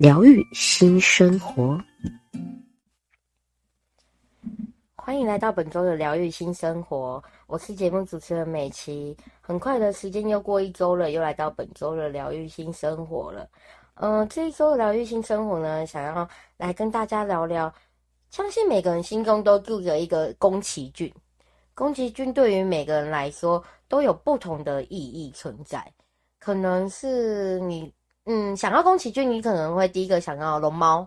疗愈新生活，欢迎来到本周的疗愈新生活。我是节目主持人美琪。很快的时间又过一周了，又来到本周的疗愈新生活了。嗯、呃，这一周的疗愈新生活呢，想要来跟大家聊聊。相信每个人心中都住着一个宫崎骏，宫崎骏对于每个人来说都有不同的意义存在。可能是你。嗯，想到宫崎骏，你可能会第一个想到龙猫，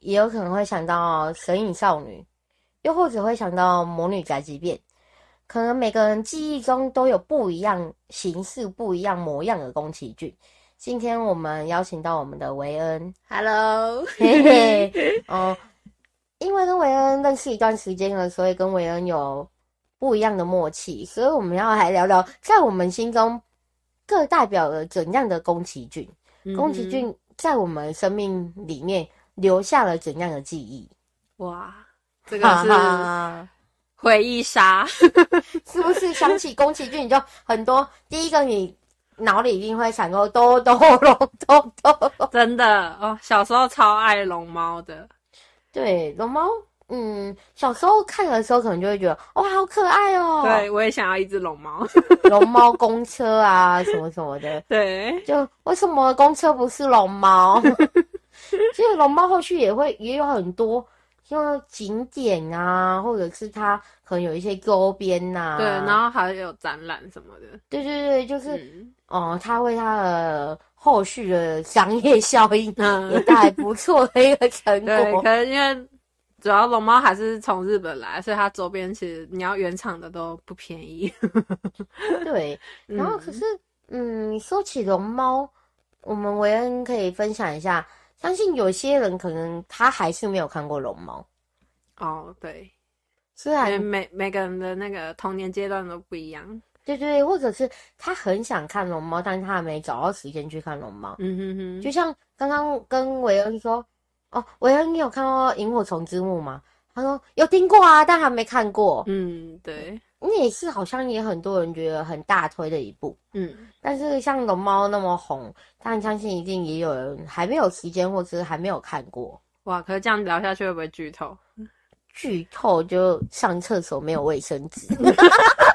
也有可能会想到神隐少女，又或者会想到魔女宅急便。可能每个人记忆中都有不一样形式、不一样模样的宫崎骏。今天我们邀请到我们的维恩，Hello，嘿嘿，哦，因为跟维恩认识一段时间了，所以跟维恩有不一样的默契，所以我们要来聊聊，在我们心中各代表了怎样的宫崎骏。宫崎骏在我们生命里面留下了怎样的记忆？哇，这个是回忆杀，是不是想起宫崎骏你就很多？第一个你脑里一定会闪过兜兜龙兜兜，真的哦，小时候超爱龙猫的，对，龙猫。嗯，小时候看的时候，可能就会觉得哇，好可爱哦。对，我也想要一只龙猫，龙猫公车啊，什么什么的。对，就为什么公车不是龙猫？其实龙猫后续也会也有很多，像景点啊，或者是它可能有一些周边呐。对，然后还有展览什么的。对对对，就是哦，它、嗯呃、为它的后续的商业效应也带来不错的一个成果。对，可能因为。主要龙猫还是从日本来，所以它周边其实你要原厂的都不便宜。对，然后可是，嗯，嗯说起龙猫，我们维恩可以分享一下。相信有些人可能他还是没有看过龙猫。哦，对，虽然每每个人的那个童年阶段都不一样。对对，或者是他很想看龙猫，但是他还没找到时间去看龙猫。嗯哼哼，就像刚刚跟维恩说。哦，维恩，你有看过《萤火虫之墓》吗？他说有听过啊，但还没看过。嗯，对，那也是好像也很多人觉得很大推的一部。嗯，但是像龙猫那么红，但相信一定也有人还没有时间，或者是还没有看过。哇，可是这样聊下去会不会剧透？剧透就上厕所没有卫生纸。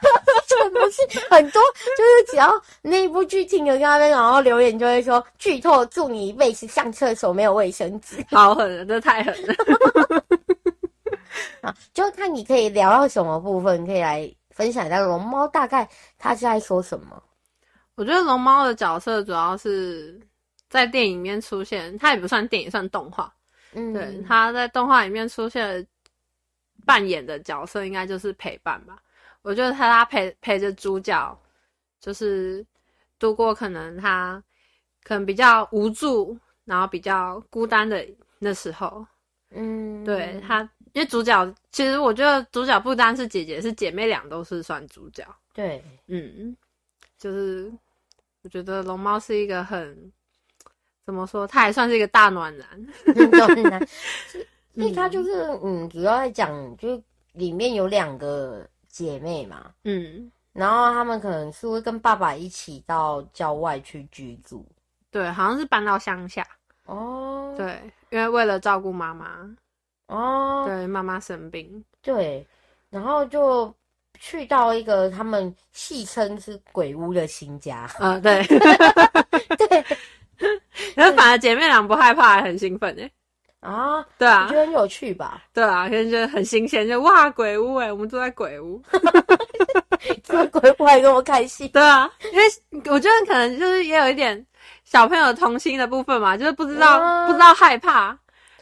不是很多，就是只要那一部剧情的那边，然后留言就会说剧透，祝你一辈子上厕所没有卫生纸。好狠了，这太狠了。啊，就看你可以聊到什么部分，可以来分享一下龙猫大概他是在说什么。我觉得龙猫的角色主要是在电影里面出现，它也不算电影，算动画。嗯，对，他在动画里面出现扮演的角色，应该就是陪伴吧。我觉得他他陪陪着主角，就是度过可能他可能比较无助，然后比较孤单的那时候。嗯，对他，因为主角其实我觉得主角不单是姐姐，是姐妹俩都是算主角。对，嗯，就是我觉得龙猫是一个很怎么说，他还算是一个大暖男。暖男，所以他就是嗯，主要在讲，就里面有两个。姐妹嘛，嗯，然后他们可能是会跟爸爸一起到郊外去居住，对，好像是搬到乡下。哦，对，因为为了照顾妈妈，哦，对，妈妈生病，对，然后就去到一个他们戏称是鬼屋的新家，啊，对，对，然后 反而姐妹俩不害怕，很兴奋哎。啊，对啊，我觉得很有趣吧？对啊，现在觉得很新鲜，就哇，鬼屋哎，我们住在鬼屋，住鬼屋还这么开心？对啊，因为我觉得可能就是也有一点小朋友童心的部分嘛，就是不知道、啊、不知道害怕，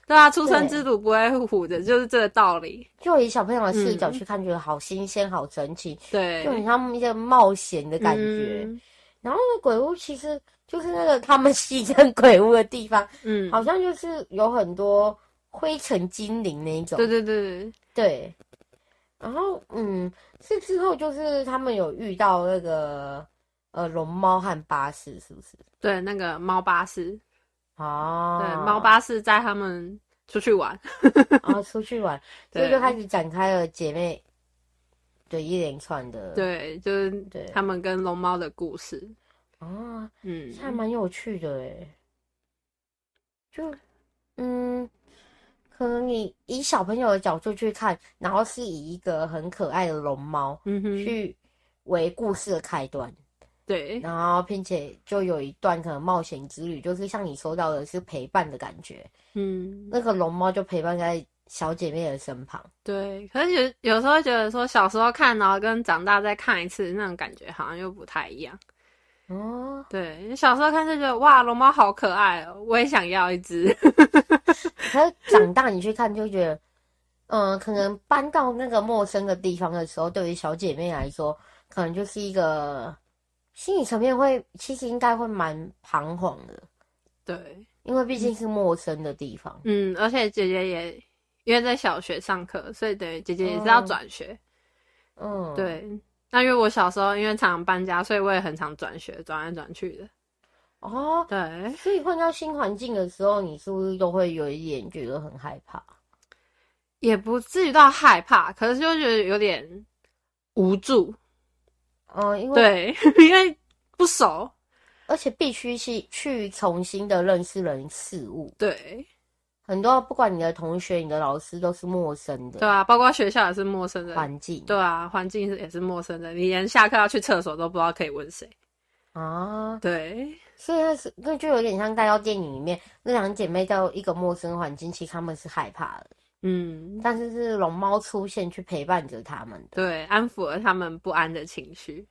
对啊，初生之犊不会虎的，就是这个道理。就以小朋友的视角去看，觉得好新鲜、好神奇，对，就很像一些冒险的感觉。嗯、然后鬼屋其实。就是那个他们西镇鬼屋的地方，嗯，好像就是有很多灰尘精灵那一种。对对对对。然后，嗯，是之后就是他们有遇到那个呃龙猫和巴士，是不是？对，那个猫巴士。哦。对，猫巴士载他们出去玩。然 后出去玩，所以就开始展开了姐妹对一连串的。对，就是对他们跟龙猫的故事。哦，嗯，还蛮有趣的诶。就，嗯。可能你以小朋友的角度去看，然后是以一个很可爱的龙猫，嗯哼，去为故事的开端，对，然后并且就有一段可能冒险之旅，就是像你说到的是陪伴的感觉，嗯，那个龙猫就陪伴在小姐妹的身旁，对。可是有有时候觉得说，小时候看，然后跟长大再看一次，那种感觉好像又不太一样。哦，对，你小时候看就觉得哇，龙猫好可爱哦，我也想要一只。可是长大你去看就觉得，嗯，可能搬到那个陌生的地方的时候，对于小姐妹来说，可能就是一个心理层面会，其实应该会蛮彷徨的。对，因为毕竟是陌生的地方。嗯，而且姐姐也因为在小学上课，所以等于姐姐也是要转学。嗯，对。那因为我小时候因为常常搬家，所以我也很常转学，转来转去的。哦，对，所以换到新环境的时候，你是不是都会有一点觉得很害怕？也不至于到害怕，可是就觉得有点无助。嗯，因为对，因为不熟，而且必须去去重新的认识人事物。对。很多不管你的同学、你的老师都是陌生的，对啊，包括学校也是陌生的环境，对啊，环境是也是陌生的，你连下课要去厕所都不知道可以问谁啊，对，所以那是那就有点像带到电影里面那两姐妹到一个陌生环境，其实他们是害怕的，嗯，但是是龙猫出现去陪伴着他们的，对，安抚了他们不安的情绪。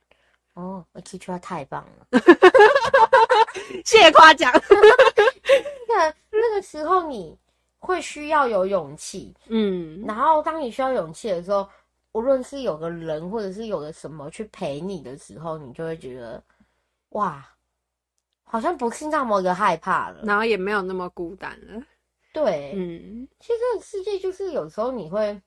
哦，我这句话太棒了，谢谢夸奖。那那个时候你。会需要有勇气，嗯，然后当你需要勇气的时候，无论是有个人或者是有个什么去陪你的时候，你就会觉得，哇，好像不是那么的害怕了，然后也没有那么孤单了。对，嗯，其实这个世界就是有时候你会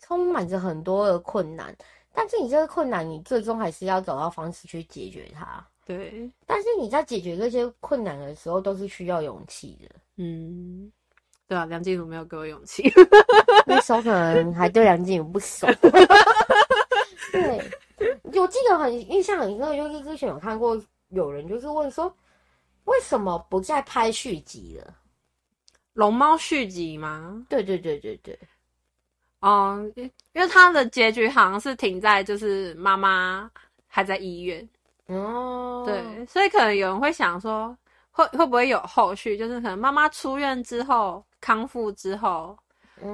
充满着很多的困难，但是你这个困难，你最终还是要找到方式去解决它。对，但是你在解决这些困难的时候，都是需要勇气的。嗯。对啊，梁静茹没有给我勇气。那时候可能还对梁静茹不熟。对，我记得很印象很深刻，就是之前有看过有人就是问说，为什么不再拍续集了？龙猫续集吗？对对对对对。嗯，因为他的结局好像是停在就是妈妈还在医院。哦。对，所以可能有人会想说，会会不会有后续？就是可能妈妈出院之后。康复之后，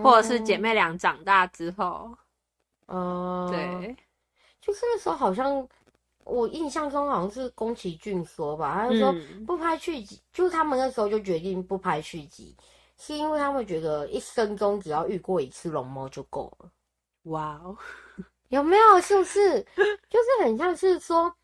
或者是姐妹俩长大之后，嗯，对，就是那时候好像我印象中好像是宫崎骏说吧，他就说不拍续集，嗯、就是他们那时候就决定不拍续集，是因为他们觉得一生中只要遇过一次龙猫就够了。哇哦，有没有？是不是？就是很像是说，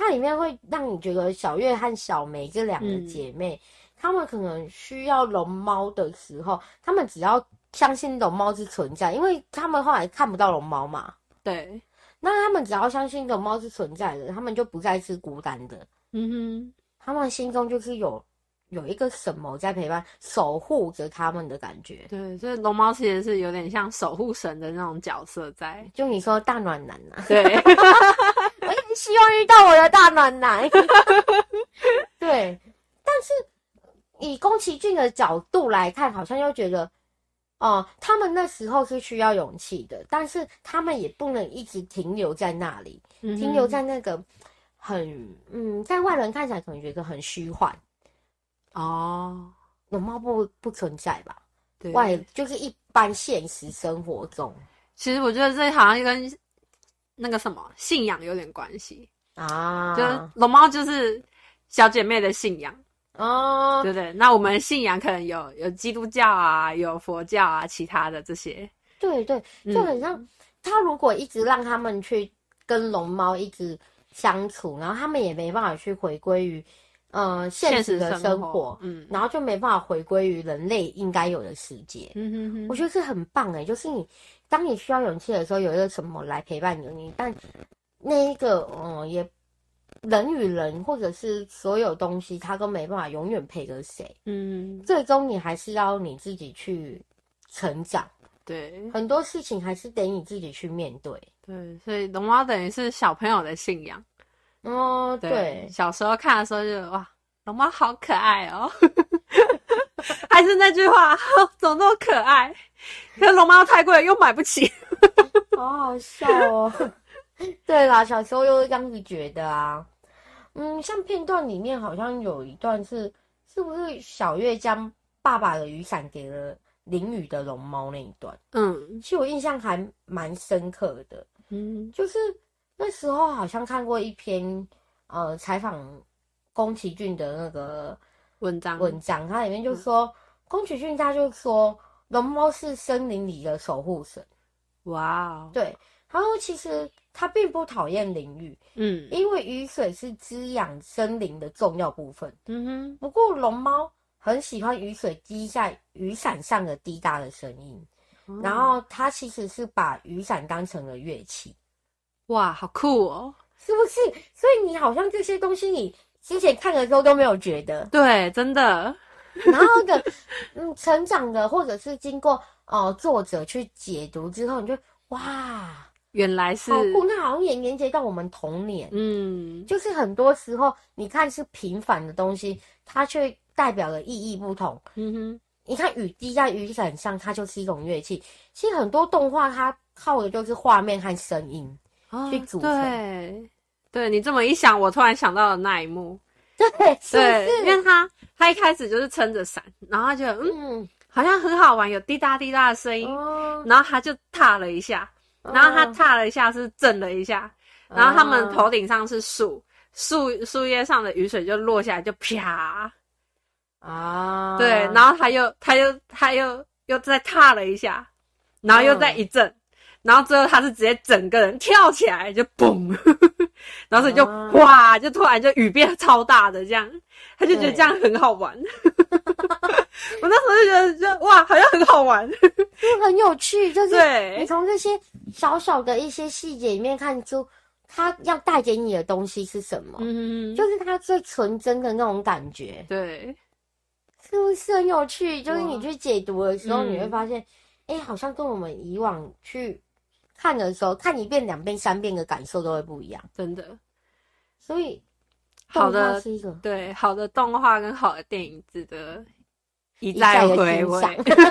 它里面会让你觉得小月和小梅这两个姐妹。嗯他们可能需要龙猫的时候，她们只要相信龙猫是存在，因为他们后来看不到龙猫嘛。对，那他们只要相信龙猫是存在的，他们就不再是孤单的。嗯哼，他们心中就是有有一个什么在陪伴、守护着他们的感觉。对，所以龙猫其实是有点像守护神的那种角色在。就你说大暖男啊？对，希望遇到我的大暖男。对，但是。以宫崎骏的角度来看，好像又觉得，哦、呃，他们那时候是需要勇气的，但是他们也不能一直停留在那里，嗯、停留在那个很，嗯，在外人看起来可能觉得很虚幻。哦，容貌不不存在吧？对，外就是一般现实生活中，其实我觉得这好像跟那个什么信仰有点关系。啊，就是龙猫就是小姐妹的信仰。哦，对对，那我们信仰可能有有基督教啊，有佛教啊，其他的这些。对对，就很像、嗯、他如果一直让他们去跟龙猫一直相处，然后他们也没办法去回归于呃现实的生活，嗯，然后就没办法回归于人类应该有的世界。嗯哼哼，我觉得这很棒哎，就是你当你需要勇气的时候，有一个什么来陪伴你，但那一个嗯也。人与人，或者是所有东西，它都没办法永远陪着谁。嗯，最终你还是要你自己去成长。对，很多事情还是得你自己去面对。对，所以龙猫等于是小朋友的信仰。哦，对，对，小时候看的时候就哇，龙猫好可爱哦。还是那句话，怎么那么可爱？可是龙猫太贵了，又买不起。好好笑哦。对啦，小时候又这样子觉得啊，嗯，像片段里面好像有一段是，是不是小月将爸爸的雨伞给了淋雨的龙猫那一段？嗯，其实我印象还蛮深刻的。嗯，就是那时候好像看过一篇呃采访宫崎骏的那个文章，文章，它里面就说宫崎骏他就说龙猫是森林里的守护神。哇 Wow，对，然后其实。他并不讨厌淋雨，嗯，因为雨水是滋养森林的重要部分，嗯哼。不过龙猫很喜欢雨水滴在雨伞上的滴答的声音，嗯、然后他其实是把雨伞当成了乐器，哇，好酷哦，是不是？所以你好像这些东西你之前看的时候都没有觉得，对，真的。然后的，嗯，成长的或者是经过呃作者去解读之后，你就哇。原来是好酷，那好像也连接到我们童年。嗯，就是很多时候，你看是平凡的东西，它却代表的意义不同。嗯哼，你看雨滴在雨伞上，它就是一种乐器。其实很多动画它靠的就是画面和声音去组成。哦、对，对你这么一想，我突然想到了那一幕。对，对，因为他他一开始就是撑着伞，然后他就嗯，嗯好像很好玩，有滴答滴答的声音，哦、然后他就踏了一下。然后他踏了一下，是震了一下，然后他们头顶上是树，树树叶上的雨水就落下来，就啪啊，对，然后他又他又他又又再踏了一下，然后又再一震，然后最后他是直接整个人跳起来，就嘣，然后所以就哇，就突然就雨变超大的这样，他就觉得这样很好玩。我那时候就觉得就，就哇，好像很好玩，就很有趣。就是你从这些小小的一些细节里面看出，他要带给你的东西是什么？嗯，就是他最纯真的那种感觉。对，是不是很有趣？就是你去解读的时候，你会发现，哎、嗯欸，好像跟我们以往去看的时候，看一遍、两遍、三遍的感受都会不一样。真的，所以好的是一个对好的动画跟好的电影值得。一再回味。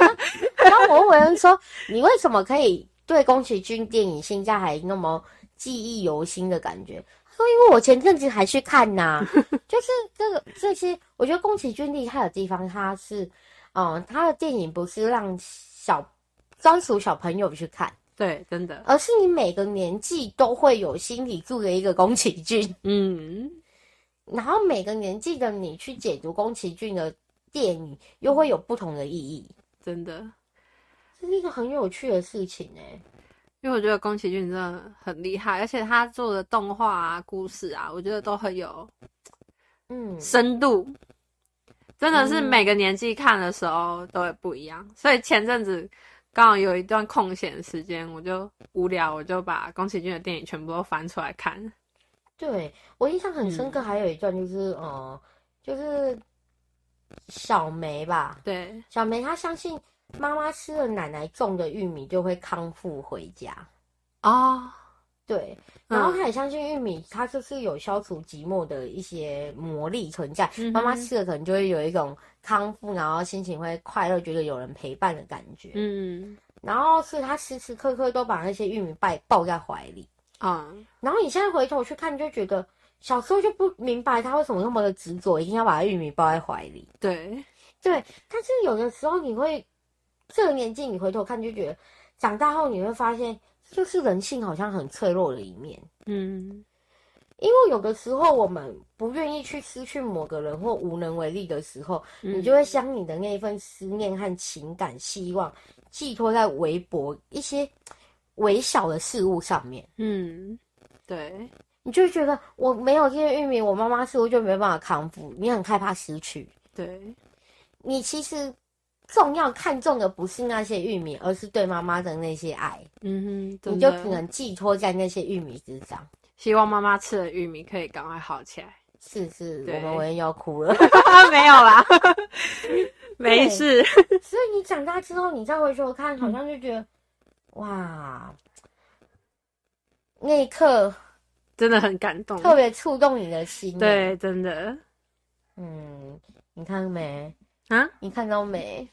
然后我问文说：“你为什么可以对宫崎骏电影现在还那么记忆犹新的感觉？”说：“因为我前阵子还去看呐、啊，就是这个这些，我觉得宫崎骏厉害的地方，他是，嗯，他的电影不是让小专属小朋友去看，对，真的，而是你每个年纪都会有心理住的一个宫崎骏，嗯，然后每个年纪的你去解读宫崎骏的。”电影又会有不同的意义，真的，这是一个很有趣的事情哎。因为我觉得宫崎骏真的很厉害，而且他做的动画啊、故事啊，我觉得都很有，嗯，深度。真的是每个年纪看的时候都会不一样。嗯、所以前阵子刚好有一段空闲时间，我就无聊，我就把宫崎骏的电影全部都翻出来看。对，我印象很深刻，还有一段就是，嗯、呃，就是。小梅吧，对，小梅她相信妈妈吃了奶奶种的玉米就会康复回家啊，哦、对，然后他也相信玉米它就是有消除寂寞的一些魔力存在，妈妈、吃了可能就会有一种康复，然后心情会快乐，觉得有人陪伴的感觉，嗯，然后是他时时刻刻都把那些玉米抱抱在怀里啊，嗯、然后你现在回头去看，就觉得。小时候就不明白他为什么那么的执着，一定要把玉米抱在怀里。对，对。但是有的时候你会，这个年纪你回头看就觉得，长大后你会发现，就是人性好像很脆弱的一面。嗯，因为有的时候我们不愿意去失去某个人或无能为力的时候，嗯、你就会将你的那一份思念和情感、希望寄托在微薄一些微小的事物上面。嗯，对。你就觉得我没有这些玉米，我妈妈似乎就没办法康复？你很害怕失去。对，你其实重要看重的不是那些玉米，而是对妈妈的那些爱。嗯哼，你就只能寄托在那些玉米之上，希望妈妈吃了玉米可以赶快好起来。是是，我们唯一要哭了，没有啦，没事。所以你长大之后，你再回头看，好像就觉得，嗯、哇，那一刻真的很感动，特别触动你的心。对，真的。嗯，你看没？啊？你看到没？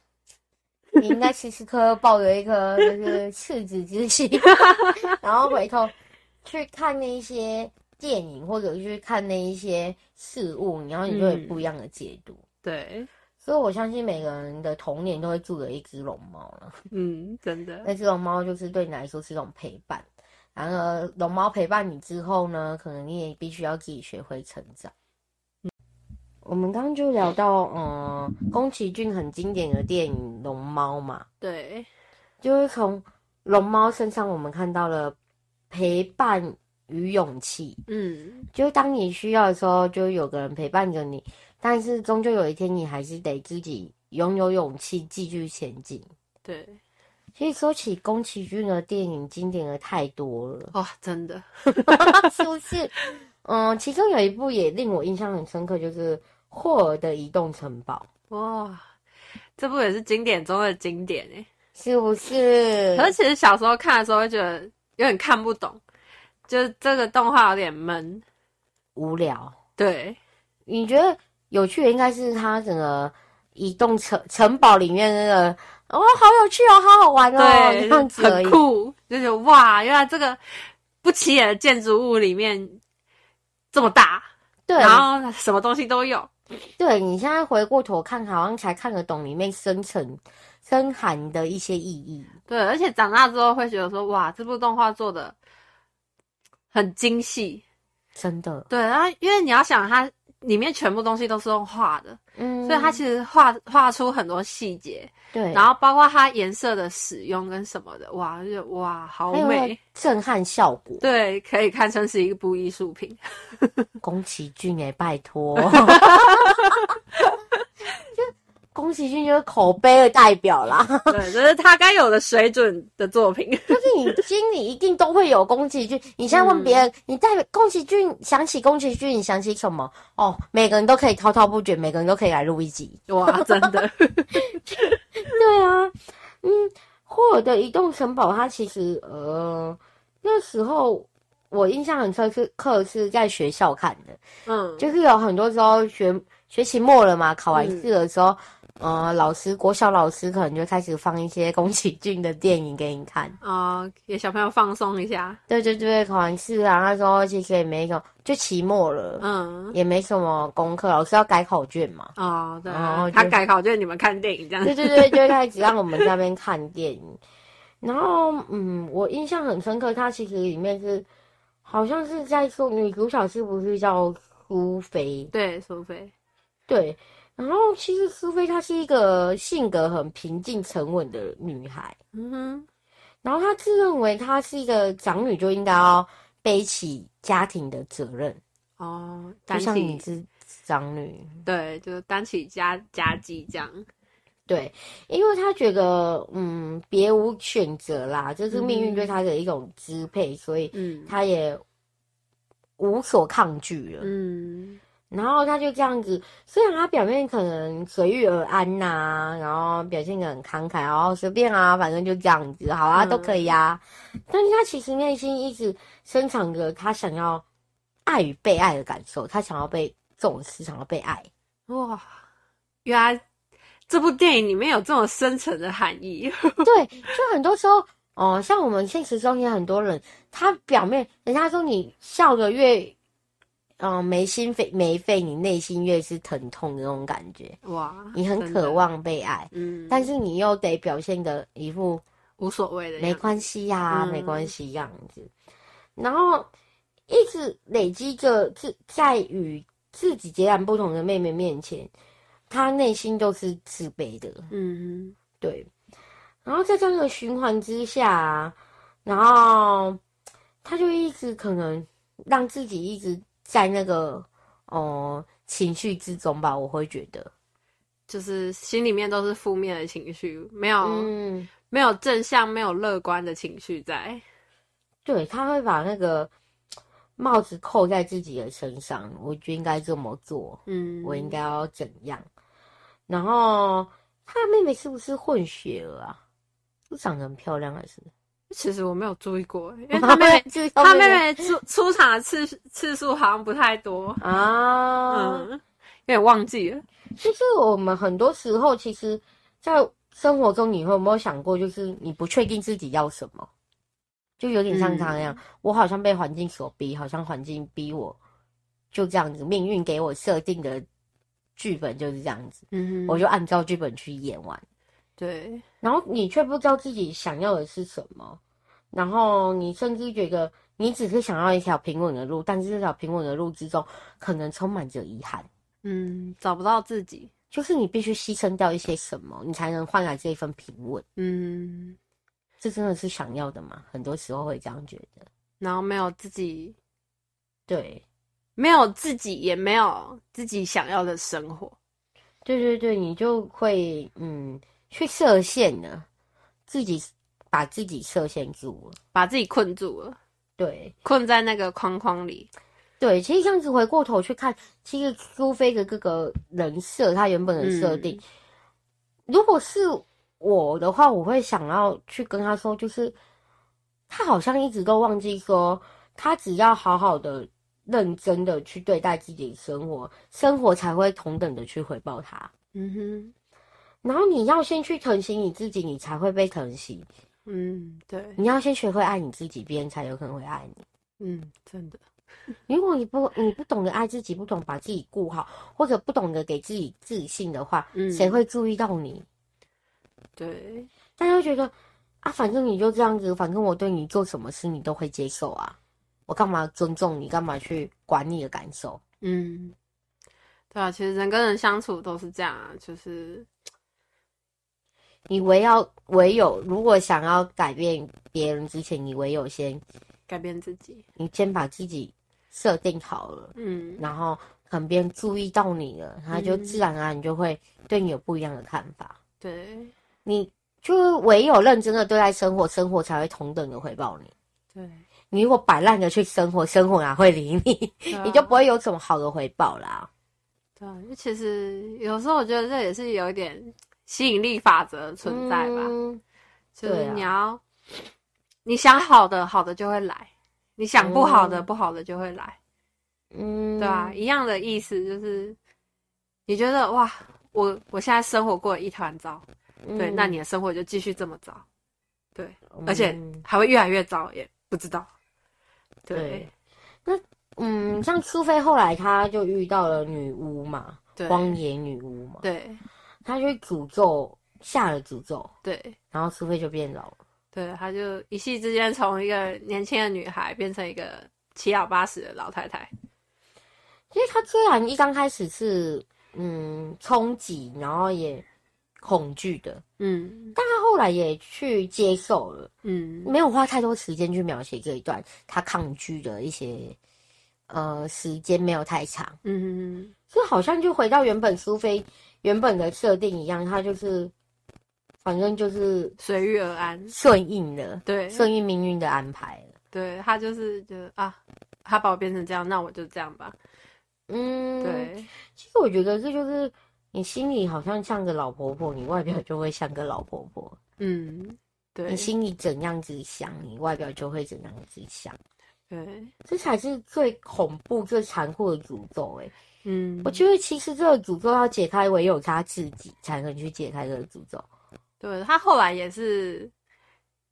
你应该时时刻刻抱着一颗就是赤子之心，然后回头去看那一些。电影或者去看那一些事物，然后你就会不一样的解读。嗯、对，所以我相信每个人的童年都会住着一只龙猫了。嗯，真的，那只龙猫就是对你来说是一种陪伴。然而，龙猫陪伴你之后呢，可能你也必须要自己学会成长。嗯、我们刚刚就聊到，嗯，宫崎骏很经典的电影《龙猫》嘛。对，就是从龙猫身上我们看到了陪伴。与勇气，嗯，就当你需要的时候，就有个人陪伴着你。但是终究有一天，你还是得自己拥有勇气继续前进。对，其实说起宫崎骏的电影，经典的太多了哇，真的，是不是？嗯，其中有一部也令我印象很深刻，就是《霍尔的移动城堡》。哇，这部也是经典中的经典哎，是不是？可是其实小时候看的时候，会觉得有点看不懂。就这个动画有点闷，无聊。对，你觉得有趣的应该是它整个移动城城堡里面那个哦，好有趣哦，好好玩哦，对，这样子很酷。就是哇，原来这个不起眼的建筑物里面这么大，对，然后什么东西都有。对，你现在回过头看，好像才看得懂里面深层深含的一些意义。对，而且长大之后会觉得说，哇，这部动画做的。很精细，真的。对啊，因为你要想，它里面全部东西都是用画的，嗯，所以它其实画画出很多细节，对。然后包括它颜色的使用跟什么的，哇，就哇，好美，震撼效果。对，可以看成是一部艺术品。宫崎骏哎，拜托。宫崎骏就是口碑的代表啦，对，这是他该有的水准的作品。就是你心里一定都会有宫崎骏。你现在问别人，嗯、你在宫崎骏想起宫崎骏，你想起什么？哦，每个人都可以滔滔不绝，每个人都可以来录一集。哇，真的。对啊，嗯，霍尔的移动城堡，它其实呃那时候我印象很深刻，是在学校看的。嗯，就是有很多时候学学期末了嘛，考完试的时候。嗯呃，老师，国小老师可能就开始放一些宫崎骏的电影给你看啊、呃，给小朋友放松一下。对对对，考完试啊，那时候其实也没什么，就期末了，嗯，也没什么功课，老师要改考卷嘛。哦，对，然后他改考卷，你们看电影这样。对对对，就开始让我们在那边看电影。然后，嗯，我印象很深刻，它其实里面是好像是在说女主角是不是叫苏菲？对，苏菲，对。然后，其实苏菲她是一个性格很平静、沉稳的女孩。嗯哼。然后她自认为她是一个长女，就应该要背起家庭的责任。哦，就像你是长女，对，就担起家家计这样。对，因为她觉得，嗯，别无选择啦，就是命运对她的一种支配，嗯、所以，嗯，她也无所抗拒了。嗯。然后他就这样子，虽然他表面可能随遇而安呐、啊，然后表现得很慷慨，然后随便啊，反正就这样子，好啊，嗯、都可以啊。但是他其实内心一直深藏着他想要爱与被爱的感受，他想要被重视，想要被爱。哇，原来这部电影里面有这么深层的含义。对，就很多时候，哦、呃，像我们现实中也很多人，他表面人家说你笑的越。嗯，没心肺没肺，你内心越是疼痛的那种感觉。哇，你很渴望被爱，嗯，但是你又得表现的一副无所谓的，没关系呀、啊，没关系样子。嗯、然后一直累积着自在与自己截然不同的妹妹面前，她内心都是自卑的。嗯，对。然后在这样的循环之下，然后她就一直可能。让自己一直在那个哦、呃、情绪之中吧。我会觉得，就是心里面都是负面的情绪，没有、嗯、没有正向、没有乐观的情绪在。对，他会把那个帽子扣在自己的身上，我就应该这么做。嗯，我应该要怎样？然后他的妹妹是不是混血儿啊？是长得很漂亮还是？其实我没有注意过，因为他妹妹他妹妹出出场的次次数好像不太多啊，嗯，有点忘记了。其实我们很多时候，其实，在生活中，你会有没有想过，就是你不确定自己要什么？就有点像他那样，嗯、我好像被环境所逼，好像环境逼我，就这样子，命运给我设定的剧本就是这样子，嗯哼，我就按照剧本去演完，对，然后你却不知道自己想要的是什么，然后你甚至觉得你只是想要一条平稳的路，但是这条平稳的路之中，可能充满着遗憾，嗯，找不到自己，就是你必须牺牲掉一些什么，你才能换来这一份平稳，嗯。这真的是想要的吗？很多时候会这样觉得，然后没有自己，对，没有自己，也没有自己想要的生活。对对对，你就会嗯去设限了，自己把自己设限住了，把自己困住了。对，困在那个框框里。对，其实这样子回过头去看，其实苏菲的这个人设，他原本的设定，嗯、如果是。我的话，我会想要去跟他说，就是他好像一直都忘记说，他只要好好的、认真的去对待自己的生活，生活才会同等的去回报他。嗯哼。然后你要先去疼惜你自己，你才会被疼惜。嗯，对。你要先学会爱你自己，别人才有可能会爱你。嗯，真的。如果你不你不懂得爱自己，不懂把自己顾好，或者不懂得给自己自信的话，嗯，谁会注意到你？对，大家会觉得啊，反正你就这样子，反正我对你做什么事你都会接受啊，我干嘛尊重你，干嘛去管你的感受？嗯，对啊，其实人跟人相处都是这样啊，就是你唯要唯有，如果想要改变别人之前，你唯有先改变自己，你先把自己设定好了，嗯，然后可能别人注意到你了，他就自然而然就会对你有不一样的看法，对。你就唯有认真的对待生活，生活才会同等的回报你。对，你如果摆烂的去生活，生活哪会理你？啊、你就不会有什么好的回报啦。对，其实有时候我觉得这也是有一点吸引力法则存在吧。嗯、就是你要、啊、你想好的，好的就会来；你想不好的，嗯、不好的就会来。嗯，对啊？一样的意思就是，你觉得哇，我我现在生活过得一团糟。对，那你的生活就继续这么糟，对，嗯、而且还会越来越糟，也不知道。对，对那嗯，像苏菲后来她就遇到了女巫嘛，对荒野女巫嘛，对，她就诅咒下了诅咒，对，然后苏菲就变老了，对，她就一夕之间从一个年轻的女孩变成一个七老八十的老太太。其实他虽然一刚开始是嗯冲击，然后也。恐惧的，嗯，但他后来也去接受了，嗯，没有花太多时间去描写这一段他抗拒的一些，呃，时间没有太长，嗯嗯，就好像就回到原本苏菲原本的设定一样，他就是，反正就是随遇而安，顺应的，对，顺应命运的安排了，对，他就是觉得啊，他把我变成这样，那我就这样吧，嗯，对，其实我觉得这就是。你心里好像像个老婆婆，你外表就会像个老婆婆。嗯，对。你心里怎样子想，你外表就会怎样子想。对，这才是最恐怖、最残酷的诅咒。哎，嗯，我觉得其实这个诅咒要解开，唯有他自己才能去解开这个诅咒。对，他后来也是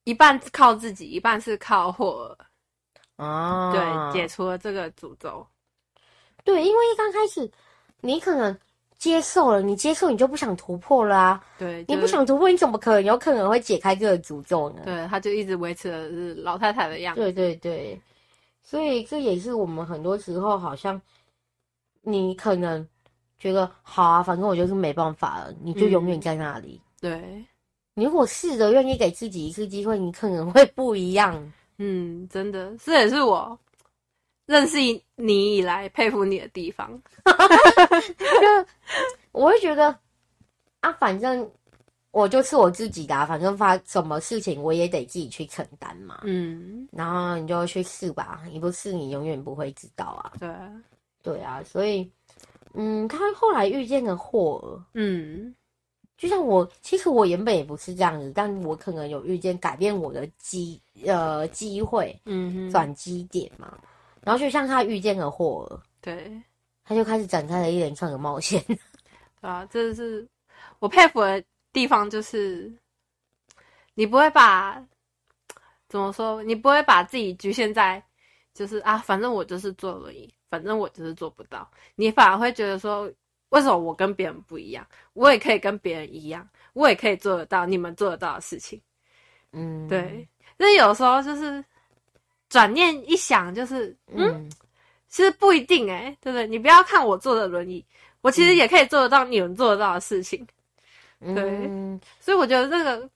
一半靠自己，一半是靠霍尔。啊，对，解除了这个诅咒。对，因为一刚开始你可能。接受了，你接受，你就不想突破了啊！对，你不想突破，你怎么可能有可能会解开这个诅咒呢？对，他就一直维持的是老太太的样子。对对对，所以这也是我们很多时候好像，你可能觉得好啊，反正我就是没办法了，你就永远在那里。嗯、对，你如果试着愿意给自己一次机会，你可能会不一样。嗯，真的，这也是我认识你以来佩服你的地方。就 我会觉得啊，反正我就是我自己的啊，反正发什么事情我也得自己去承担嘛。嗯，然后你就去试吧，你不试你永远不会知道啊。对，对啊，所以嗯，他后来遇见了霍尔，嗯。就像我，其实我原本也不是这样子，但我可能有遇见改变我的机呃机会，嗯，转机点嘛。然后就像他遇见了霍尔，对，他就开始展开了一连串的冒险。对啊，这是我佩服的地方，就是你不会把怎么说，你不会把自己局限在就是啊，反正我就是做而已，反正我就是做不到，你反而会觉得说。为什么我跟别人不一样？我也可以跟别人一样，我也可以做得到你们做得到的事情。嗯，对。那有时候就是转念一想，就是嗯，嗯，其实不一定哎、欸，对不对？你不要看我坐的轮椅，我其实也可以做得到你们做得到的事情。嗯、对，所以我觉得这个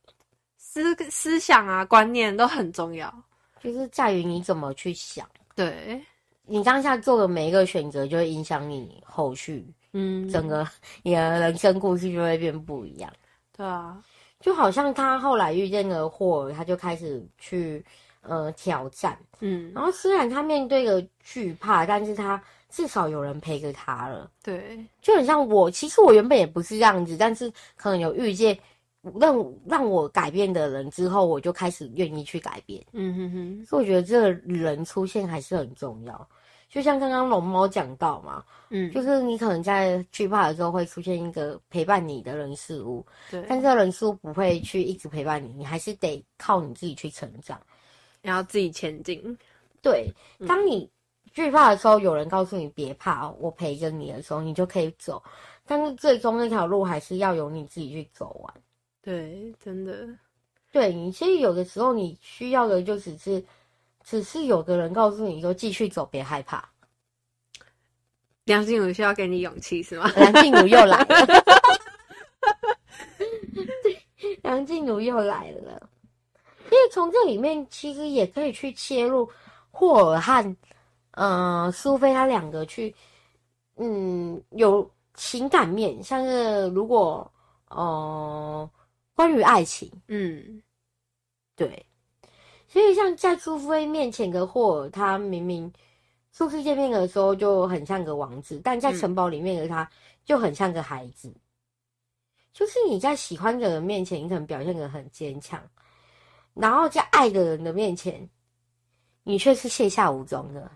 思思想啊、观念都很重要，就是在于你怎么去想。对，你当下做的每一个选择，就会影响你后续。嗯，整个你的人生故事就会变不一样。对啊，就好像他后来遇见了霍尔，他就开始去呃挑战。嗯，然后虽然他面对了惧怕，但是他至少有人陪着他了。对，就很像我，其实我原本也不是这样子，但是可能有遇见让让我改变的人之后，我就开始愿意去改变。嗯哼哼，所以我觉得这个人出现还是很重要。就像刚刚龙猫讲到嘛，嗯，就是你可能在惧怕的时候会出现一个陪伴你的人事物，对，但这个人事物不会去一直陪伴你，你还是得靠你自己去成长，然后自己前进。对，当你惧怕的时候，有人告诉你别怕，我陪着你的时候，你就可以走。但是最终那条路还是要由你自己去走完。对，真的，对，你其实有的时候你需要的就只是。只是有个人告诉你说继续走，别害怕。梁静茹需要给你勇气是吗？梁静茹又来了，梁静茹又来了。因为从这里面其实也可以去切入霍尔和嗯苏菲他两个去嗯有情感面，像是如果呃关于爱情，嗯，对。所以，像在苏菲面前的霍尔，他明明初次见面的时候就很像个王子，但在城堡里面的他就很像个孩子。嗯、就是你在喜欢的人面前，你可能表现的很坚强，然后在爱的人的面前，你却是卸下武装的。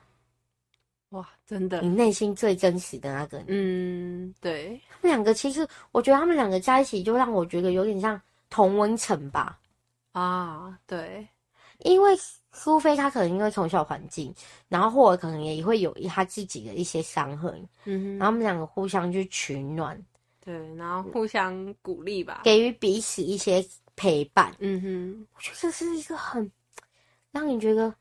哇，真的，你内心最真实的那个人。嗯，对。他们两个其实，我觉得他们两个在一起，就让我觉得有点像同温层吧。啊，对。因为苏菲她可能因为从小环境，然后霍尔可能也会有他自己的一些伤痕，嗯哼，然后他们两个互相去取暖，对，然后互相鼓励吧，给予彼此一些陪伴，嗯哼，我觉得这是一个很让你觉得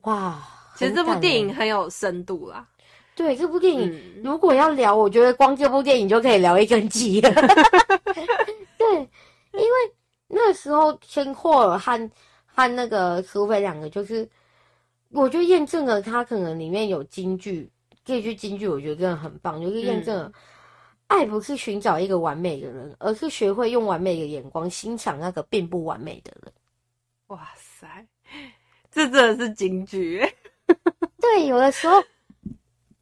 哇，其实这部电影很有深度啦。对，这部电影如果要聊，我觉得光这部电影就可以聊一整集了。对，因为那时候先霍尔和。和那个苏菲两个，就是我就验证了他可能里面有金句，这句金句我觉得真的很棒，就是验证了爱不是寻找一个完美的人，而是学会用完美的眼光欣赏那个并不完美的人。哇塞，这真的是金句耶！对，有的时候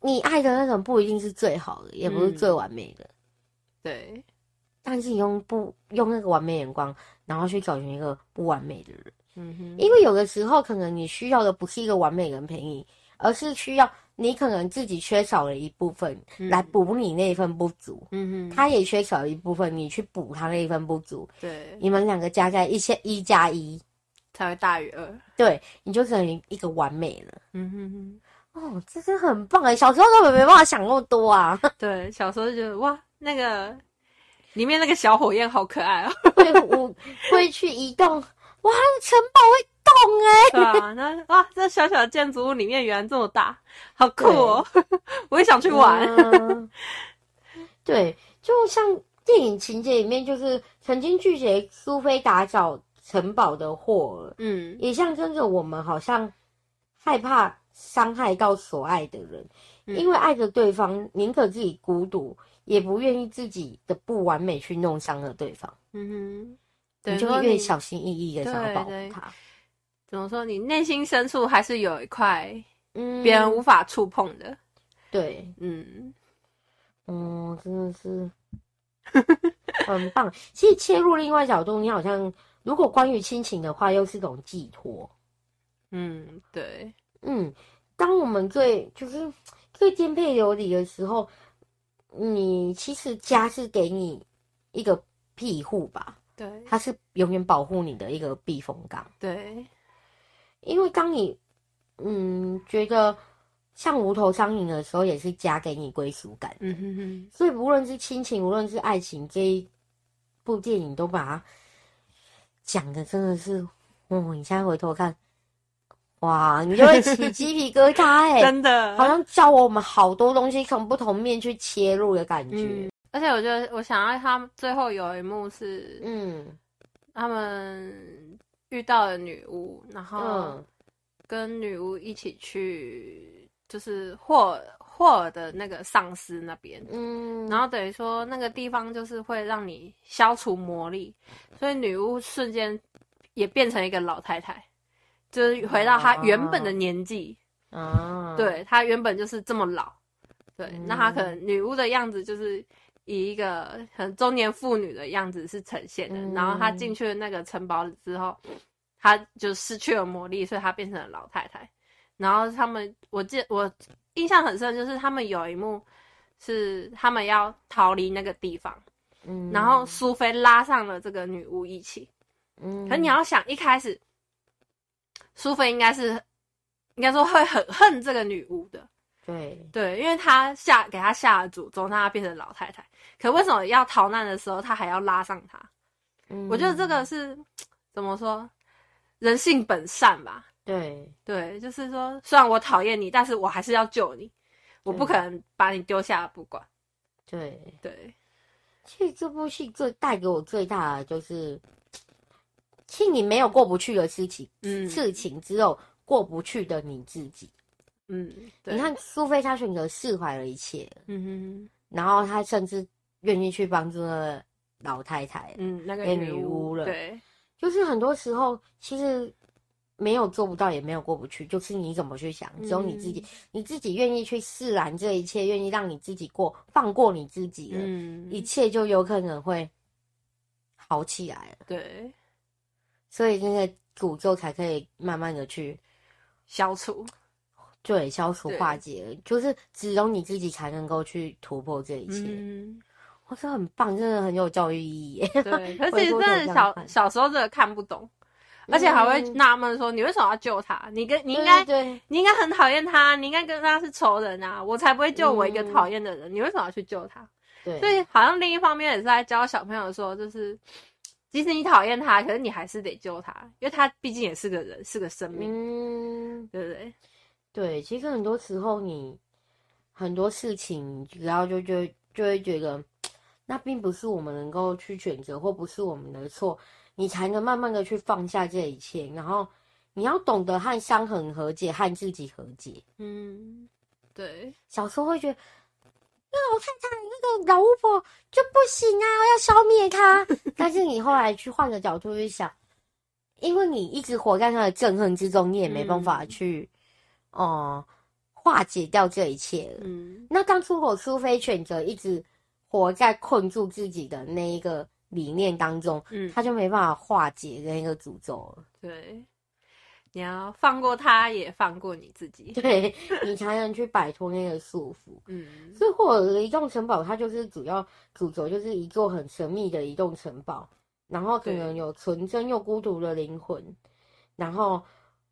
你爱的那种不一定是最好的，也不是最完美的，嗯、对。但是你用不用那个完美眼光，然后去找寻一个不完美的人。嗯哼，因为有的时候可能你需要的不是一个完美人陪你，而是需要你可能自己缺少了一部分来补你那一份不足。嗯哼，他也缺少一部分，你去补他那一份不足。对，你们两个加在一些一加一才会大于二。对，你就等于一个完美了。嗯哼哼，哦，这是很棒哎！小时候根本没办法想那么多啊。对，小时候就觉得哇，那个里面那个小火焰好可爱哦，会我会去移动。哇，城堡会动哎、欸！对啊，那哇，这小小的建筑物里面原来这么大，好酷哦！我也想去玩。嗯、对，就像电影情节里面，就是曾经拒绝苏菲打扫城堡的霍尔，嗯，也象征着我们好像害怕伤害到所爱的人，嗯、因为爱着对方，宁可自己孤独，也不愿意自己的不完美去弄伤了对方。嗯哼，对，你就会越小心翼翼的想要保护他。怎么说？你内心深处还是有一块，嗯，别人无法触碰的。对，嗯，哦，真的是很棒。其实切入另外角度，你好像如果关于亲情的话，又是一种寄托。嗯，对，嗯，当我们最就是最颠沛流离的时候，你其实家是给你一个庇护吧？对，它是永远保护你的一个避风港。对，因为当你嗯觉得像无头苍蝇的时候，也是家给你归属感。嗯哼哼。所以无论是亲情，无论是爱情，这一部电影都把它讲的真的是，哦，你现在回头看。哇，你就会起鸡皮疙瘩哎，真的，好像教我们好多东西从不同面去切入的感觉。嗯、而且我觉得，我想要他最后有一幕是，嗯，他们遇到了女巫，然后跟女巫一起去，就是霍尔霍尔的那个丧尸那边，嗯，然后等于说那个地方就是会让你消除魔力，所以女巫瞬间也变成一个老太太。就是回到她原本的年纪，啊，对，她原本就是这么老，对，嗯、那她可能女巫的样子就是以一个很中年妇女的样子是呈现的，嗯、然后她进去了那个城堡之后，她就失去了魔力，所以她变成了老太太。然后他们，我记得我印象很深，就是他们有一幕是他们要逃离那个地方，嗯，然后苏菲拉上了这个女巫一起，嗯，可你要想一开始。苏菲应该是，应该说会很恨这个女巫的，对对，因为她下给她下了诅咒，让她变成老太太。可为什么要逃难的时候，他还要拉上他？嗯，我觉得这个是 怎么说，人性本善吧？对对，就是说，虽然我讨厌你，但是我还是要救你，我不可能把你丢下不管。对对，其实这部戏最带给我最大的就是。其实你没有过不去的事情，嗯，事情只有过不去的你自己，嗯，你看苏菲，她选择释怀了一切，嗯哼，然后她甚至愿意去帮助了老太太，嗯，那个女巫了，对，就是很多时候其实没有做不到，也没有过不去，就是你怎么去想，只有你自己，嗯、你自己愿意去释然这一切，愿意让你自己过，放过你自己了，嗯，一切就有可能会好起来了，对。所以那个诅咒才可以慢慢的去消除，对，消除化解，就是只有你自己才能够去突破这一切。嗯，我说很棒，真的很有教育意义。对，可是真的小小时候真的看不懂，而且还会纳闷说，你为什么要救他？你跟你应该对，你应该很讨厌他，你应该跟他是仇人啊，我才不会救我一个讨厌的人，嗯、你为什么要去救他？对，所以好像另一方面也是在教小朋友说，就是。即使你讨厌他，可是你还是得救他，因为他毕竟也是个人，是个生命，嗯，对不对？对，其实很多时候你很多事情，然后就就就会觉得，那并不是我们能够去选择，或不是我们的错，你才能慢慢的去放下这一切，然后你要懂得和伤痕和解，和自己和解。嗯，对，小时候会觉得。那老太太，那个老巫婆就不行啊！要消灭她。但是你后来去换个角度去想，因为你一直活在她的憎恨之中，你也没办法去，哦、嗯呃，化解掉这一切了。嗯，那当初我苏菲选择一直活在困住自己的那一个理念当中，嗯，他就没办法化解那个诅咒了。对。你要放过他，也放过你自己，对，你才能去摆脱那个束缚。嗯，所以霍尔的移动城堡，它就是主要主轴，就是一座很神秘的移动城堡，然后可能有纯真又孤独的灵魂，然后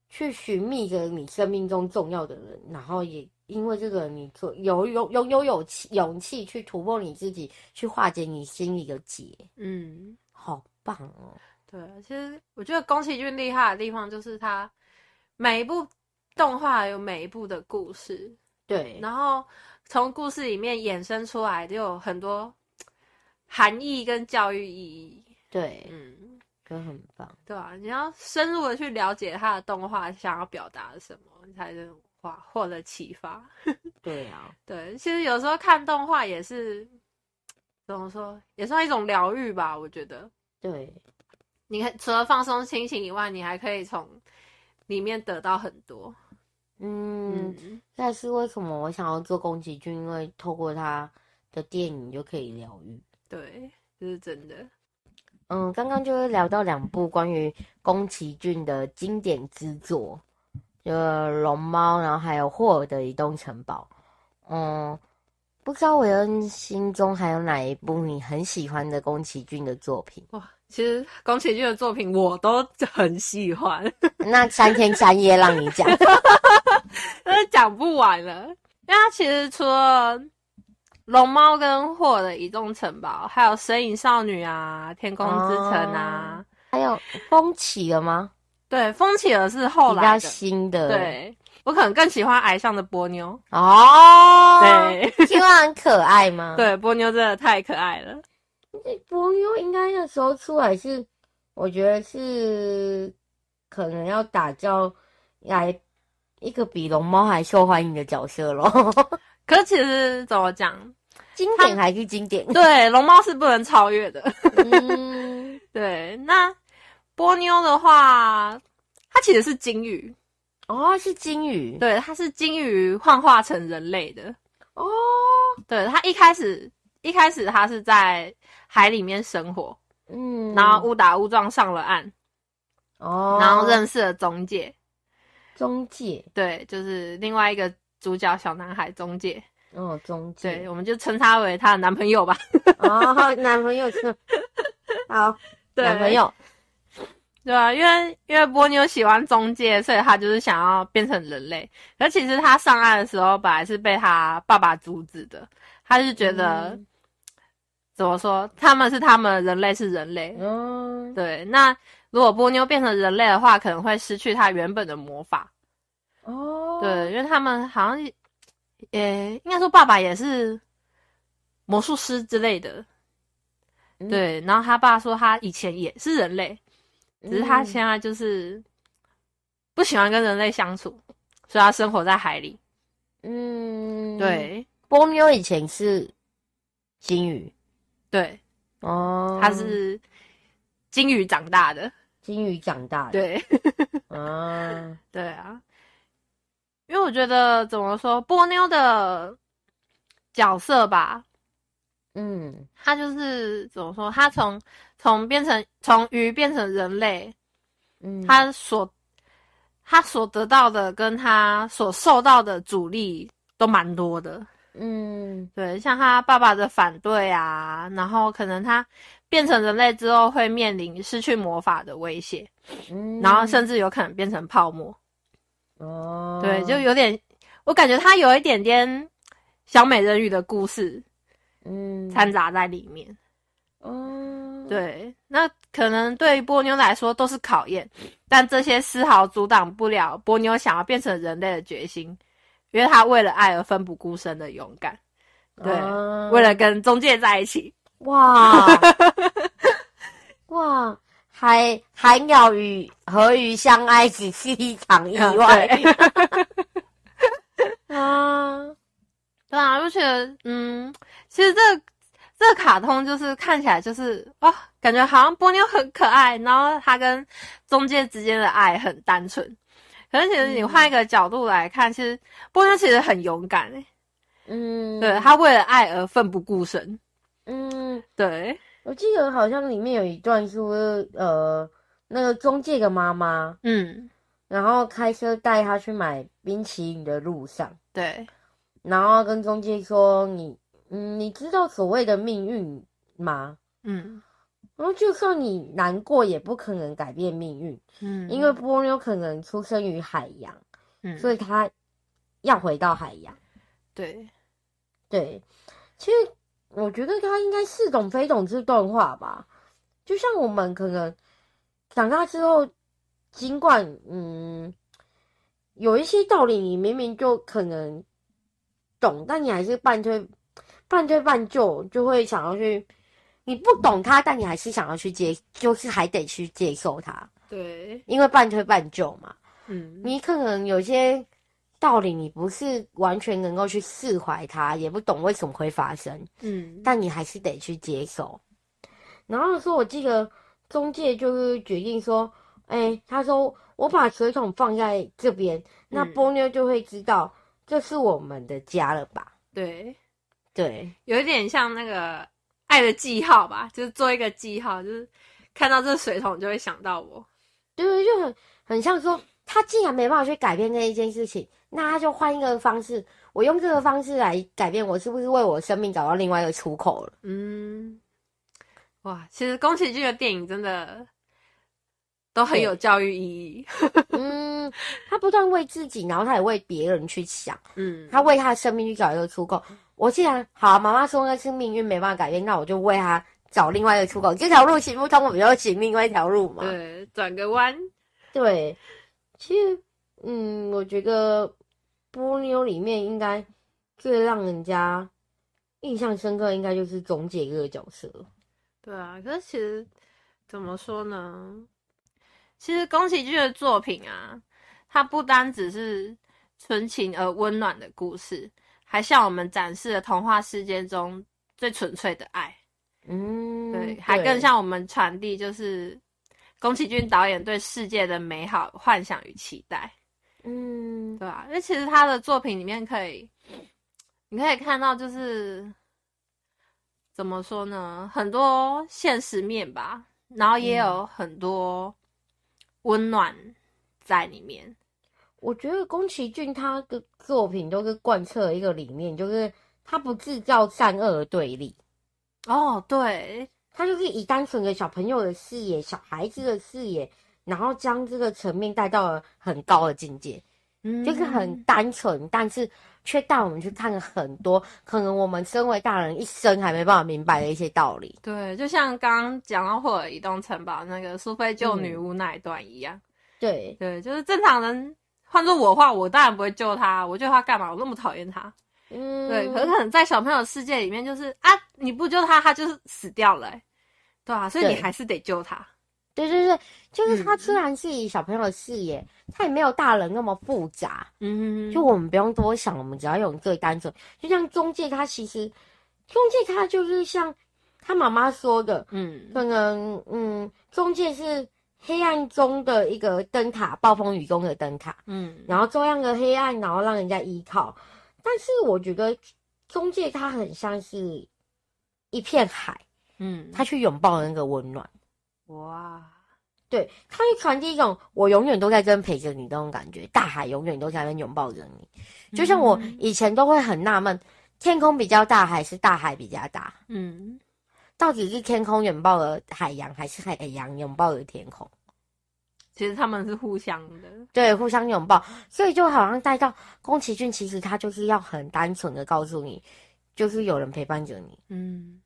去寻觅着你生命中重要的人，然后也因为这个，你做有有拥有勇气勇气去突破你自己，去化解你心里的结。嗯，好棒哦。对，其实我觉得宫崎骏厉害的地方就是他每一部动画有每一部的故事，对，然后从故事里面衍生出来就有很多含义跟教育意义，对，嗯，都很棒，对啊？你要深入的去了解他的动画想要表达什么，你才能画获得启发。对啊，对，其实有时候看动画也是怎么说，也算一种疗愈吧。我觉得，对，你看，除了放松心情以外，你还可以从里面得到很多。嗯，但、嗯、是为什么我想要做宫崎骏？因为透过他的电影就可以疗愈。对，这是真的。嗯，刚刚就是聊到两部关于宫崎骏的经典之作，就《龙猫》，然后还有《霍尔的移动城堡》。嗯，不知道韦恩心中还有哪一部你很喜欢的宫崎骏的作品？哇，其实宫崎骏的作品我都很喜欢。那三天三夜让你讲，讲不完了。因为他其实除了龙猫跟霍尔的移动城堡，还有神隐少女啊，天空之城啊，哦、还有风起了吗？对，风起了是后来比较新的。对，我可能更喜欢矮上的波妞哦。对，希望很可爱吗？对，波妞真的太可爱了。波妞应该那时候出来是，我觉得是可能要打造来一个比龙猫还受欢迎的角色咯。可是其实怎么讲，经典还是经典。对，龙猫是不能超越的。嗯，对。那波妞的话，它其实是鲸鱼。哦，是鲸鱼。对，它是鲸鱼幻化成人类的。哦。对，它一开始一开始它是在海里面生活，嗯，然后误打误撞上了岸，哦，然后认识了中介。中介，对，就是另外一个。主角小男孩中介，哦，中介，对，我们就称他为他的男朋友吧。哦，男朋友是。好，对，男朋友，对啊，因为因为波妞喜欢中介，所以他就是想要变成人类。可其实他上岸的时候，本来是被他爸爸阻止的。他是觉得、嗯、怎么说，他们是他们，人类是人类。嗯，对。那如果波妞变成人类的话，可能会失去他原本的魔法。哦，对，因为他们好像，也，应该说爸爸也是魔术师之类的，嗯、对。然后他爸说他以前也是人类，只是他现在就是不喜欢跟人类相处，所以他生活在海里。嗯，对。波妞以前是金鱼，对，哦，他是金鱼长大的，金鱼长大的，对，嗯，对啊。因为我觉得怎么说，波妞的角色吧，嗯，他就是怎么说，他从从变成从鱼变成人类，嗯，他所他所得到的跟他所受到的阻力都蛮多的，嗯，对，像他爸爸的反对啊，然后可能他变成人类之后会面临失去魔法的威胁，嗯，然后甚至有可能变成泡沫。哦，对，就有点，我感觉他有一点点小美人鱼的故事，嗯，掺杂在里面。哦，对，那可能对于波妞来说都是考验，但这些丝毫阻挡不了波妞想要变成人类的决心，因为他为了爱而奋不顾身的勇敢。对，哦，为了跟中介在一起。哇，哇。海海鸟与河鱼相爱只是一场意外。啊，对啊，而且，嗯，其实这这个卡通就是看起来就是哇，感觉好像波妞很可爱，然后他跟中介之间的爱很单纯。可是其实你换一个角度来看，嗯、其实波妞其实很勇敢诶。嗯，对，他为了爱而奋不顾身。嗯，对。我记得好像里面有一段说呃，那个中介的妈妈，嗯，然后开车带他去买冰淇淋的路上，对，然后跟中介说：“你，嗯，你知道所谓的命运吗？”嗯，然后就算你难过，也不可能改变命运，嗯，因为波妞可能出生于海洋，嗯，所以他要回到海洋，对，对，其实。我觉得他应该似懂非懂这段话吧，就像我们可能长大之后，尽管嗯有一些道理你明明就可能懂，但你还是半推半推半就，就会想要去你不懂他，但你还是想要去接，就是还得去接受他。对，因为半推半就嘛。嗯，你可能有些道理你不是完全能够去释怀它，也不懂为什么会发生，嗯，但你还是得去接受。然后说，我记得中介就是决定说，哎、欸，他说我把水桶放在这边，嗯、那波妞就会知道这是我们的家了吧？对，对，有一点像那个爱的记号吧，就是做一个记号，就是看到这水桶就会想到我。对对，就很很像说，他既然没办法去改变那一件事情，那他就换一个方式，我用这个方式来改变，我是不是为我生命找到另外一个出口了？嗯。哇，其实宫崎骏的电影真的都很有教育意义。嗯，他不断为自己，然后他也为别人去想。嗯，他为他的生命去找一个出口。我既然好，妈妈说那是命运没办法改变，那我就为他找另外一个出口。这条路行不通，我们就行另外一条路嘛。对，转个弯。对，其实，嗯，我觉得波妞里面应该最让人家印象深刻，应该就是中介这个角色。对啊，可是其实怎么说呢？其实宫崎骏的作品啊，它不单只是纯情而温暖的故事，还向我们展示了童话世界中最纯粹的爱。嗯，对，还更向我们传递就是宫崎骏导演对世界的美好幻想与期待。嗯，对啊，因为其实他的作品里面可以，你可以看到就是。怎么说呢？很多现实面吧，然后也有很多温暖在里面。嗯、我觉得宫崎骏他的作品都是贯彻一个理念，就是他不制造善恶的对立。哦，对，他就是以单纯的小朋友的视野、小孩子的视野，然后将这个层面带到了很高的境界。嗯，就是很单纯，但是。却带我们去看了很多可能我们身为大人一生还没办法明白的一些道理。对，就像刚刚讲到霍尔移动城堡那个苏菲救女巫那一段一样。嗯、对对，就是正常人换做我的话，我当然不会救他。我救他干嘛？我那么讨厌他。嗯，对。可是可能在小朋友世界里面，就是啊，你不救他，他就是死掉了、欸，对啊，所以你还是得救他。对对对，就是他虽然是以小朋友的视野，嗯、他也没有大人那么复杂。嗯哼，就我们不用多想，我们只要用最单纯。就像中介，他其实中介他就是像他妈妈说的，嗯，可能嗯，中介是黑暗中的一个灯塔，暴风雨中的灯塔。嗯，然后这样的黑暗，然后让人家依靠。但是我觉得中介他很像是一片海，嗯，他去拥抱那个温暖。哇，对，他会传递一种我永远都在这边陪着你那种感觉，大海永远都在那边拥抱着你。就像我以前都会很纳闷，天空比较大还是大海比较大？嗯，到底是天空拥抱了海洋，还是海洋拥抱了天空？其实他们是互相的，对，互相拥抱。所以就好像带到宫崎骏，其实他就是要很单纯的告诉你，就是有人陪伴着你。嗯。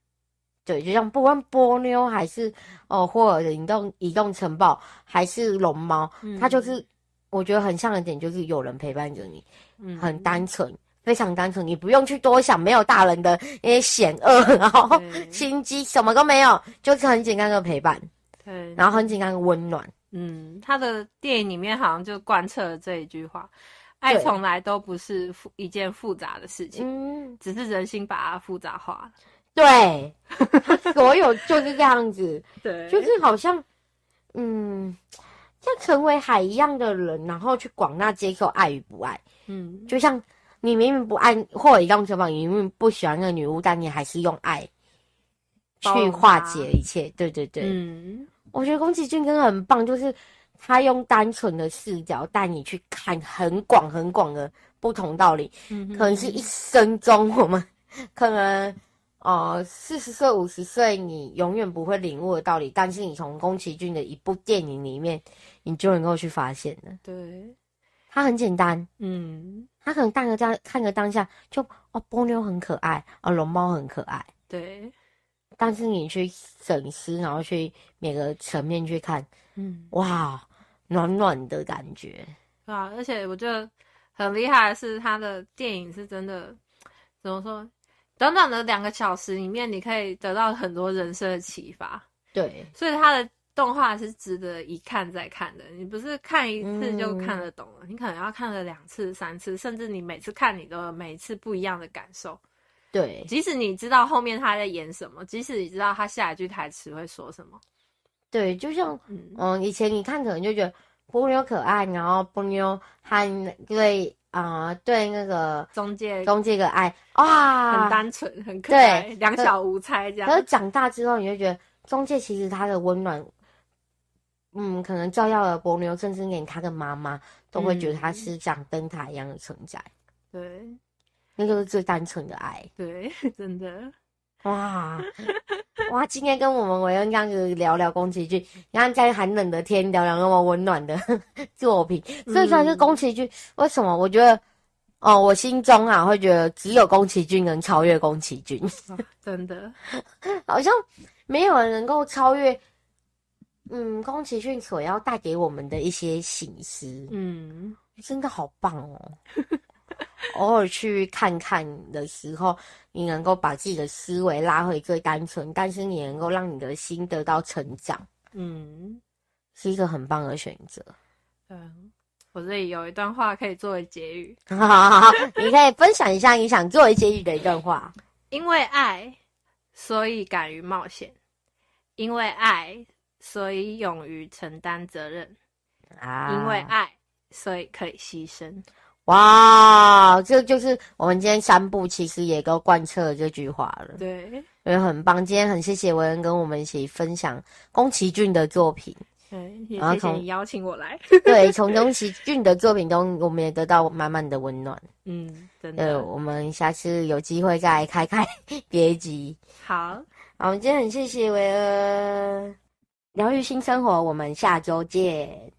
对，就像不管波妞还是哦，或者移动移动城堡，还是龙猫，嗯、它就是我觉得很像的点，就是有人陪伴着你，嗯，很单纯，非常单纯，你不用去多想，没有大人的那些险恶，然后 心机什么都没有，就是很简单的陪伴，对，然后很简单的温暖。嗯，他的电影里面好像就贯彻了这一句话：爱从来都不是一件复杂的事情，嗯，只是人心把它复杂化了。对，他所有就是这样子，对，就是好像，嗯，像成为海一样的人，然后去广纳接受爱与不爱，嗯，就像你明明不爱，或者一样什么，你明明不喜欢那个女巫，但你还是用爱去化解一切，对对对，嗯，我觉得宫崎骏真的很棒，就是他用单纯的视角带你去看很广很广的不同道理，嗯，可能是一生中我们可能。哦，四十岁、五十岁，你永远不会领悟的道理，但是你从宫崎骏的一部电影里面，你就能够去发现了。对，它很简单，嗯，它可能看个当看个当下就哦，波妞很可爱，哦，龙猫很可爱，对。但是你去审视，然后去每个层面去看，嗯，哇，暖暖的感觉啊！而且我觉得很厉害的是，他的电影是真的，怎么说？短短的两个小时里面，你可以得到很多人生的启发。对，所以他的动画是值得一看再看的，你不是看一次就看得懂了，嗯、你可能要看了两次、三次，甚至你每次看你都有每一次不一样的感受。对，即使你知道后面他在演什么，即使你知道他下一句台词会说什么，对，就像嗯，嗯，以前你看可能就觉得波妞可爱，然后波妞和对啊、呃、对那个中介中介的爱哇，很单纯很可爱，对，两小无猜这样。可是长大之后，你就觉得中介其实他的温暖，嗯，可能照耀了伯牛，甚至连他的妈妈都会觉得他是像灯塔一样的存在。嗯、对。那就是最单纯的爱，对，真的，哇哇！今天跟我们维恩这样子聊聊宫崎骏，然后在寒冷的天聊聊那么温暖的 作品，所以说是宫崎骏。为什么？我觉得，哦，我心中啊会觉得只有宫崎骏能超越宫崎骏，真的，好像没有人能够超越，嗯，宫崎骏所要带给我们的一些形式，嗯，真的好棒哦。偶尔去看看的时候，你能够把自己的思维拉回最单纯，但是你能够让你的心得到成长，嗯，是一个很棒的选择。嗯，我这里有一段话可以作为结语，你可以分享一下你想作为结语的一段话。因为爱，所以敢于冒险；因为爱，所以勇于承担责任；啊，因为爱，所以可以牺牲。哇，这就是我们今天三部其实也都贯彻了这句话了。对，也很棒。今天很谢谢维恩跟我们一起分享宫崎骏的作品。对，也谢谢你邀请我来。对，从宫崎骏的作品中，我们也得到满满的温暖。嗯，真的。我们下次有机会再开开 别集。好，好，我们今天很谢谢维恩，疗愈新生活，我们下周见。